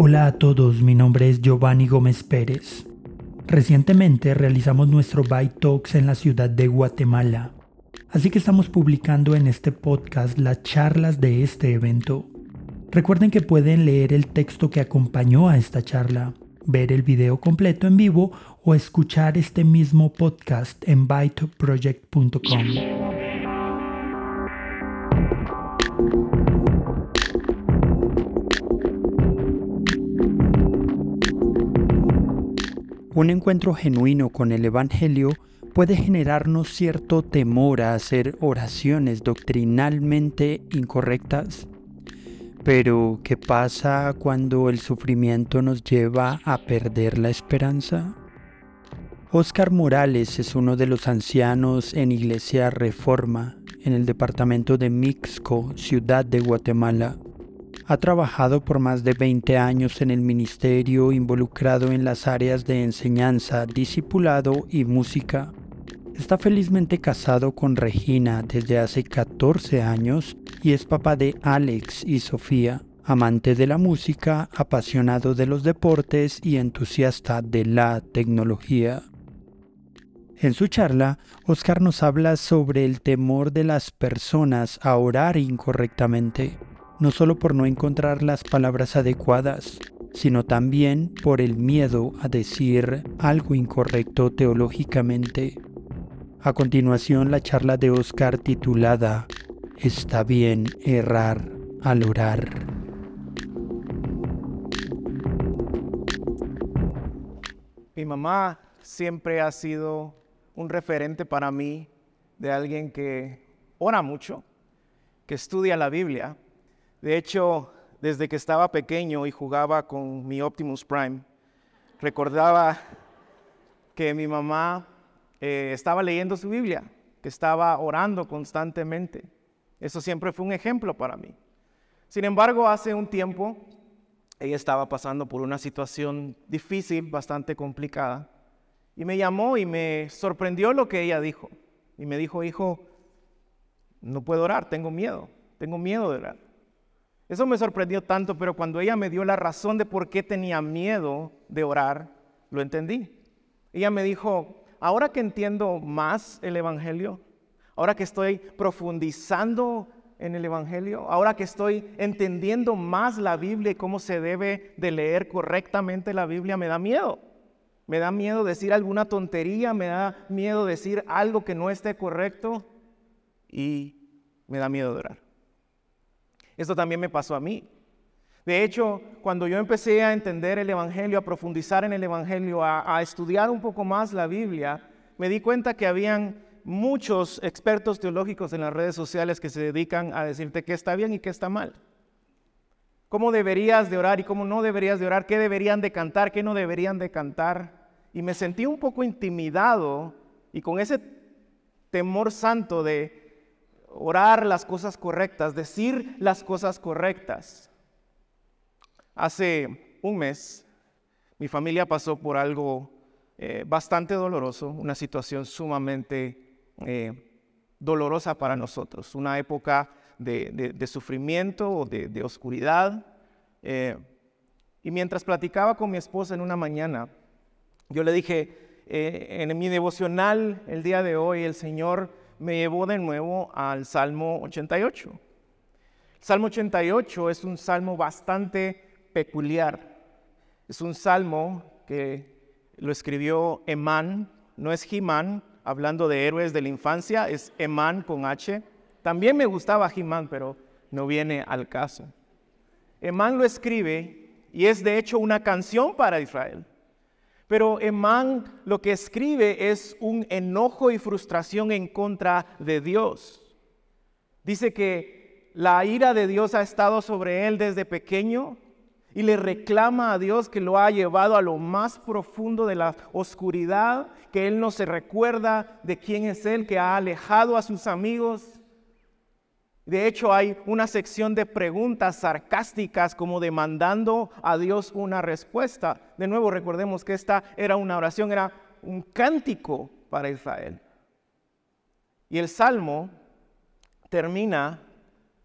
Hola a todos, mi nombre es Giovanni Gómez Pérez. Recientemente realizamos nuestro Byte Talks en la ciudad de Guatemala, así que estamos publicando en este podcast las charlas de este evento. Recuerden que pueden leer el texto que acompañó a esta charla, ver el video completo en vivo o escuchar este mismo podcast en byteproject.com. Un encuentro genuino con el Evangelio puede generarnos cierto temor a hacer oraciones doctrinalmente incorrectas. Pero, ¿qué pasa cuando el sufrimiento nos lleva a perder la esperanza? Oscar Morales es uno de los ancianos en Iglesia Reforma en el departamento de Mixco, ciudad de Guatemala. Ha trabajado por más de 20 años en el ministerio involucrado en las áreas de enseñanza, discipulado y música. Está felizmente casado con Regina desde hace 14 años y es papá de Alex y Sofía, amante de la música, apasionado de los deportes y entusiasta de la tecnología. En su charla, Oscar nos habla sobre el temor de las personas a orar incorrectamente no solo por no encontrar las palabras adecuadas, sino también por el miedo a decir algo incorrecto teológicamente. A continuación la charla de Oscar titulada Está bien errar al orar. Mi mamá siempre ha sido un referente para mí de alguien que ora mucho, que estudia la Biblia de hecho, desde que estaba pequeño y jugaba con mi Optimus Prime, recordaba que mi mamá eh, estaba leyendo su Biblia, que estaba orando constantemente. Eso siempre fue un ejemplo para mí. Sin embargo, hace un tiempo ella estaba pasando por una situación difícil, bastante complicada, y me llamó y me sorprendió lo que ella dijo. Y me dijo, hijo, no puedo orar, tengo miedo, tengo miedo de orar. Eso me sorprendió tanto, pero cuando ella me dio la razón de por qué tenía miedo de orar, lo entendí. Ella me dijo, ahora que entiendo más el Evangelio, ahora que estoy profundizando en el Evangelio, ahora que estoy entendiendo más la Biblia y cómo se debe de leer correctamente la Biblia, me da miedo. Me da miedo decir alguna tontería, me da miedo decir algo que no esté correcto y me da miedo de orar. Esto también me pasó a mí. De hecho, cuando yo empecé a entender el Evangelio, a profundizar en el Evangelio, a, estudiar un poco más la Biblia, me di cuenta que habían muchos expertos teológicos en las redes sociales que se dedican a decirte qué está bien y qué está mal. Cómo deberías de orar y cómo no deberías de orar, qué deberían de cantar, qué no deberían de cantar. Y me sentí un poco intimidado y con ese temor santo de orar las cosas correctas, decir las cosas correctas. Hace un mes mi familia pasó por algo eh, bastante doloroso, una situación sumamente eh, dolorosa para nosotros, una época de, sufrimiento o de, oscuridad. Eh, y mientras platicaba con mi esposa en una mañana, yo le dije, en mi devocional el día de hoy, el Señor me llevó de nuevo al Salmo 88. El Salmo 88 es un salmo bastante peculiar. Es un salmo que lo escribió Emán, no es Jimán, hablando de héroes de la infancia, es Emán con H. También me gustaba Jimán, pero no viene al caso. Emán lo escribe y es de hecho una canción para Israel. Pero Emán lo que escribe es un enojo y frustración en contra de Dios. Dice que la ira de Dios ha estado sobre él desde pequeño y le reclama a Dios que lo ha llevado a lo más profundo de la oscuridad, que él no se recuerda de quién es él, que ha alejado a sus amigos de hecho, hay una sección de preguntas sarcásticas como demandando a Dios una respuesta. De nuevo, recordemos que esta era una oración, era un cántico para Israel. Y el Salmo termina,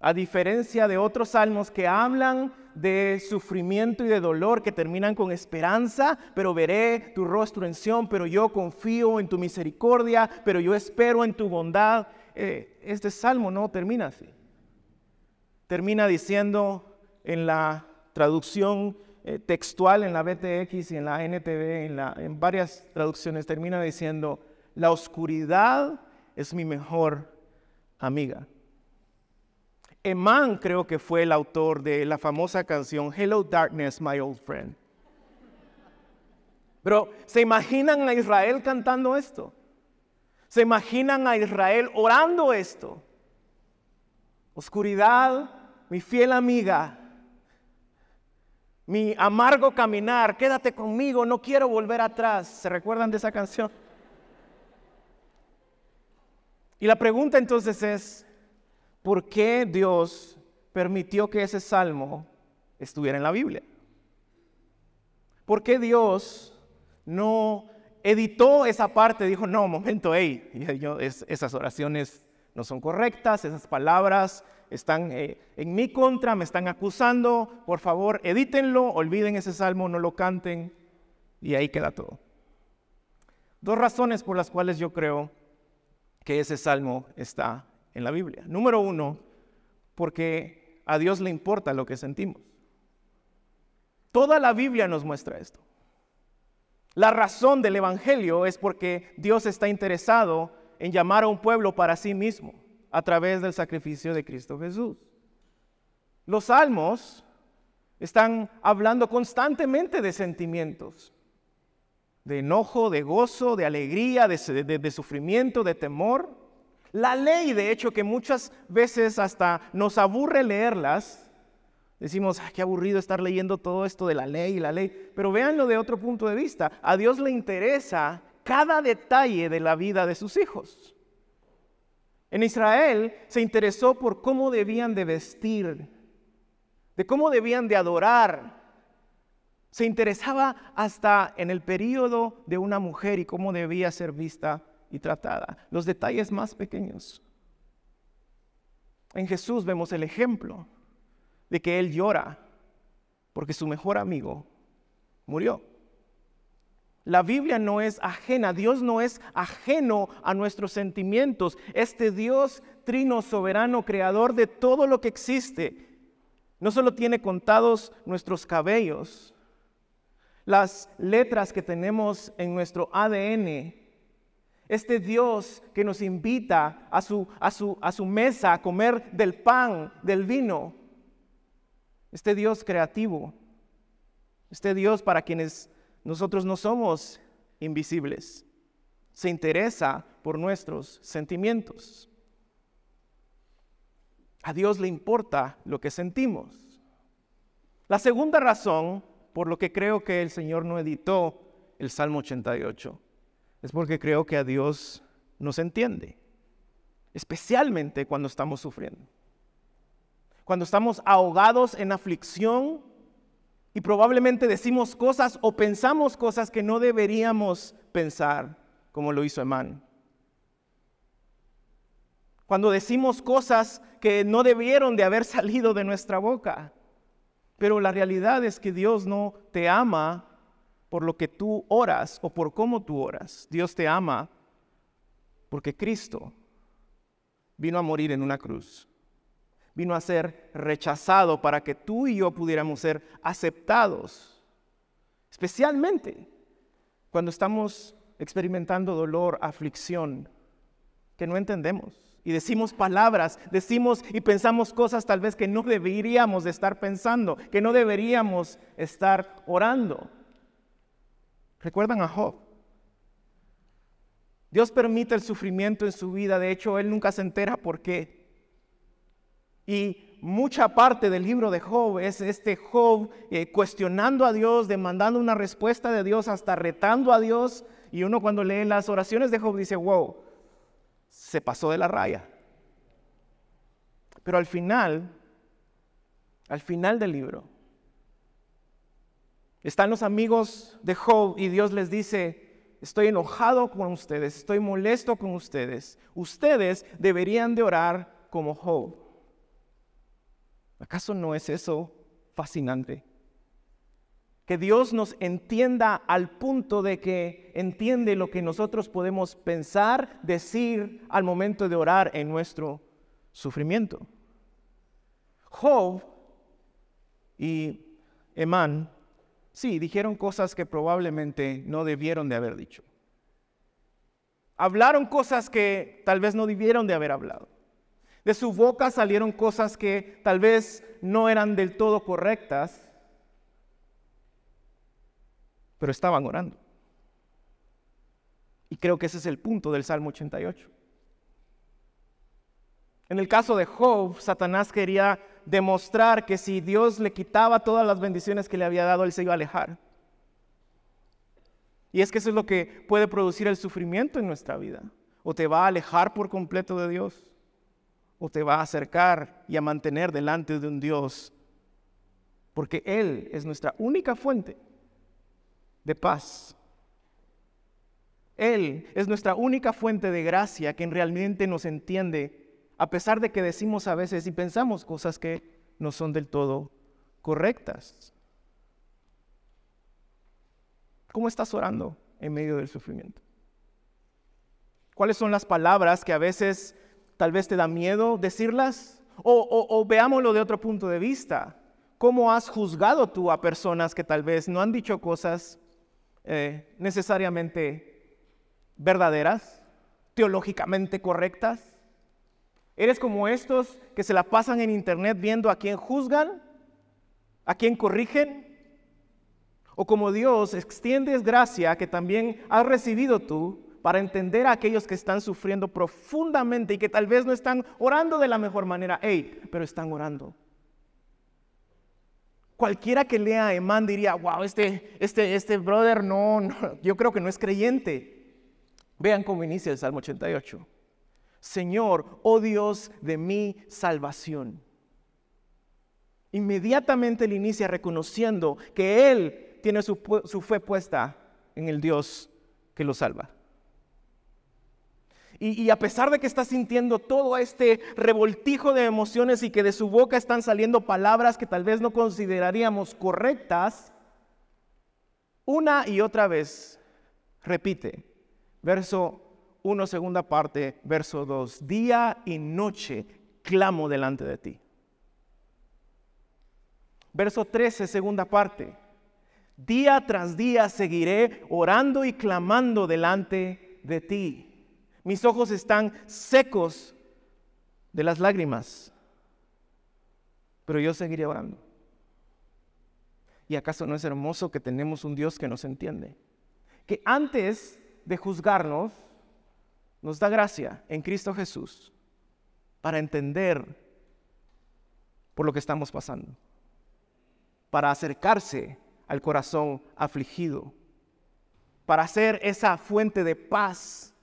a diferencia de otros salmos que hablan de sufrimiento y de dolor, que terminan con esperanza, pero veré tu rostro en Sion, pero yo confío en tu misericordia, pero yo espero en tu bondad. Eh, este salmo no termina así. Termina diciendo en la traducción eh, textual, en la BTX y en la NTV, en, en varias traducciones, termina diciendo, la oscuridad es mi mejor amiga. Eman creo que fue el autor de la famosa canción Hello Darkness, My Old Friend. Pero ¿se imaginan a Israel cantando esto? ¿Se imaginan a Israel orando esto? Oscuridad, mi fiel amiga, mi amargo caminar, quédate conmigo, no quiero volver atrás. ¿Se recuerdan de esa canción? Y la pregunta entonces es, ¿por qué Dios permitió que ese salmo estuviera en la Biblia? ¿Por qué Dios no editó esa parte? Dijo, no, momento, hey, esas oraciones no son correctas, esas palabras están eh, en mi contra, me están acusando, por favor, edítenlo, olviden ese salmo, no lo canten, y ahí queda todo. Dos razones por las cuales yo creo que ese salmo está en la Biblia. Número uno, porque a Dios le importa lo que sentimos. Toda la Biblia nos muestra esto. La razón del Evangelio es porque Dios está interesado en llamar a un pueblo para sí mismo a través del sacrificio de Cristo Jesús. Los salmos están hablando constantemente de sentimientos de enojo, de gozo, de alegría, de, sufrimiento, de temor. La ley, de hecho, que muchas veces hasta nos aburre leerlas, Decimos, qué aburrido estar leyendo todo esto de la ley y la ley. Pero véanlo de otro punto de vista. A Dios le interesa cada detalle de la vida de sus hijos. En Israel se interesó por cómo debían de vestir, de cómo debían de adorar, se interesaba hasta en el periodo de una mujer y cómo debía ser vista y tratada. Los detalles más pequeños. En Jesús vemos el ejemplo de que Él llora porque su mejor amigo murió. La Biblia no es ajena, Dios no es ajeno a nuestros sentimientos. Este Dios trino, soberano, creador de todo lo que existe, no solo tiene contados nuestros cabellos, las letras que tenemos en nuestro ADN. Este Dios que nos invita a su, a su, a su mesa a comer del pan, del vino. Este Dios creativo. Este Dios para quienes nosotros no somos invisibles. Se interesa por nuestros sentimientos. A Dios le importa lo que sentimos. La segunda razón por lo que creo que el Señor no editó el Salmo 88. Es porque creo que a Dios nos entiende, especialmente cuando estamos sufriendo. Cuando estamos ahogados en aflicción y probablemente decimos cosas o pensamos cosas que no deberíamos pensar, como lo hizo Emán. Cuando decimos cosas que no debieron de haber salido de nuestra boca. Pero la realidad es que Dios no te ama por lo que tú oras o por cómo tú oras. Dios te ama porque Cristo vino a morir en una cruz. Vino a ser rechazado para que tú y yo pudiéramos ser aceptados. Especialmente cuando estamos experimentando dolor, aflicción, que no entendemos y decimos palabras, decimos y pensamos cosas tal vez que no deberíamos de estar pensando, que no deberíamos estar orando. ¿Recuerdan a Job? Dios permite el sufrimiento en su vida, de hecho él nunca se entera por qué. Y mucha parte del libro de Job es este Job eh, cuestionando a Dios, demandando una respuesta de Dios, hasta retando a Dios. Y uno cuando lee las oraciones de Job dice, wow, se pasó de la raya. Pero al final, al final del libro, están los amigos de Job y Dios les dice, estoy enojado con ustedes, estoy molesto con ustedes. Ustedes deberían de orar como Job. ¿Acaso no es eso fascinante? Que Dios nos entienda al punto de que entiende lo que nosotros podemos pensar, decir al momento de orar en nuestro sufrimiento. Job y Emán, sí, dijeron cosas que probablemente no debieron de haber dicho. Hablaron cosas que tal vez no debieron de haber hablado. De su boca salieron cosas que tal vez no eran del todo correctas, pero estaban orando. Y creo que ese es el punto del Salmo 88. En el caso de Job, Satanás quería demostrar que si Dios le quitaba todas las bendiciones que le había dado, él se iba a alejar. Y es que eso es lo que puede producir el sufrimiento en nuestra vida. O te va a alejar por completo de Dios, o te va a acercar y a mantener delante de un Dios, porque Él es nuestra única fuente de paz. Él es nuestra única fuente de gracia que realmente nos entiende, a pesar de que decimos a veces y pensamos cosas que no son del todo correctas. ¿Cómo estás orando en medio del sufrimiento? ¿Cuáles son las palabras que a veces tal vez te da miedo decirlas? O, veámoslo de otro punto de vista. ¿Cómo has juzgado tú a personas que tal vez no han dicho cosas eh, necesariamente verdaderas, teológicamente correctas? ¿Eres como estos que se la pasan en internet viendo a quién juzgan, a quién corrigen, o como Dios extiendes gracia que también has recibido tú para entender a aquellos que están sufriendo profundamente y que tal vez no están orando de la mejor manera, hey, pero están orando. Cualquiera que lea a Emán diría, wow, este, este, este brother no, no, yo creo que no es creyente. Vean cómo inicia el Salmo 88. Señor, oh Dios de mi salvación. Inmediatamente él inicia reconociendo que Él tiene su, fe puesta en el Dios que lo salva. Y, a pesar de que está sintiendo todo este revoltijo de emociones y que de su boca están saliendo palabras que tal vez no consideraríamos correctas, una y otra vez repite, verso 1, segunda parte, verso 2, día y noche clamo delante de ti. Verso 13, segunda parte, Día tras día seguiré orando y clamando delante de ti. Mis ojos están secos de las lágrimas, pero yo seguiré orando. ¿Y acaso no es hermoso que tenemos un Dios que nos entiende? Que antes de juzgarnos, nos da gracia en Cristo Jesús para entender por lo que estamos pasando, para acercarse al corazón afligido, para ser esa fuente de paz,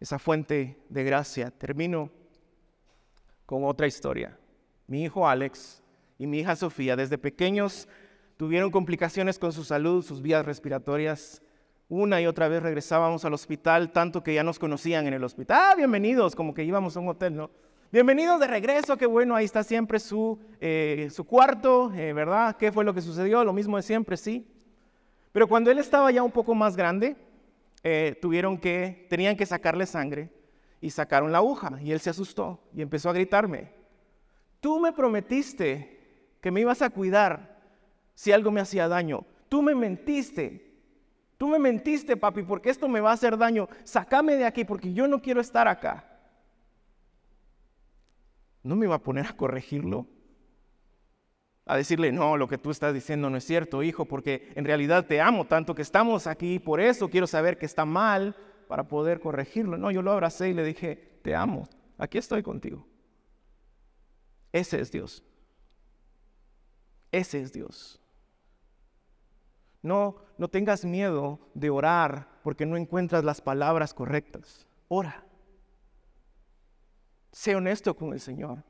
esa fuente de gracia. Termino con otra historia. Mi hijo Alex y mi hija Sofía desde pequeños tuvieron complicaciones con su salud, sus vías respiratorias. Una y otra vez regresábamos al hospital, tanto que ya nos conocían en el hospital. Ah, bienvenidos, como que íbamos a un hotel, ¿no? Bienvenidos de regreso, qué bueno, ahí está siempre su, eh, su cuarto, eh, ¿verdad? ¿Qué fue lo que sucedió? Lo mismo de siempre, sí. Pero cuando él estaba ya un poco más grande, eh, tuvieron que, tenían que sacarle sangre y sacaron la aguja. Y él se asustó y empezó a gritarme, tú me prometiste que me ibas a cuidar si algo me hacía daño, tú me mentiste, tú me mentiste papi porque esto me va a hacer daño, sácame de aquí porque yo no quiero estar acá. No me iba a poner a corregirlo. A decirle, no, lo que tú estás diciendo no es cierto, hijo, porque en realidad te amo tanto que estamos aquí, por eso quiero saber que está mal para poder corregirlo. No, yo lo abracé y le dije, te amo, aquí estoy contigo. Ese es Dios. Ese es Dios. No, no tengas miedo de orar porque no encuentras las palabras correctas. Ora. Sé honesto con el Señor.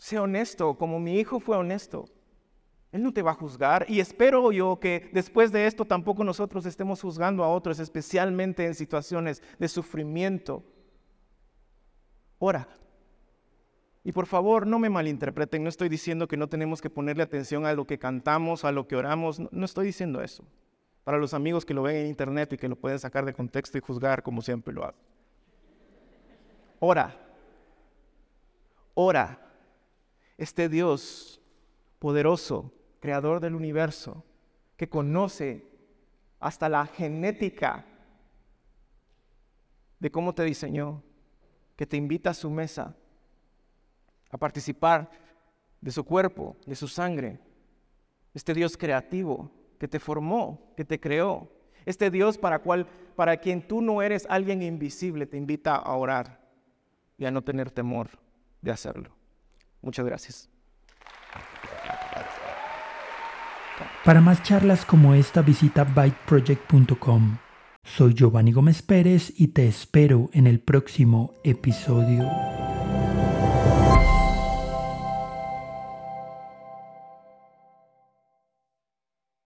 Sé honesto como mi hijo fue honesto. Él no te va a juzgar y espero yo que después de esto tampoco nosotros estemos juzgando a otros, especialmente en situaciones de sufrimiento. ora. Y por favor, no me malinterpreten, no estoy diciendo que no tenemos que ponerle atención a lo que cantamos, a lo que oramos, no, estoy diciendo eso. Para los amigos que lo ven en internet y que lo pueden sacar de contexto y juzgar como siempre lo hago. Ora, ora. Este Dios poderoso, creador del universo, que conoce hasta la genética de cómo te diseñó, que te invita a su mesa, a participar de su cuerpo, de su sangre. Este Dios creativo que te formó, que te creó. Este Dios para, cual, para quien tú no eres alguien invisible, te invita a orar y a no tener temor de hacerlo. Muchas gracias. Para más charlas como esta visita byteproject.com. Soy Giovanni Gómez Pérez y te espero en el próximo episodio.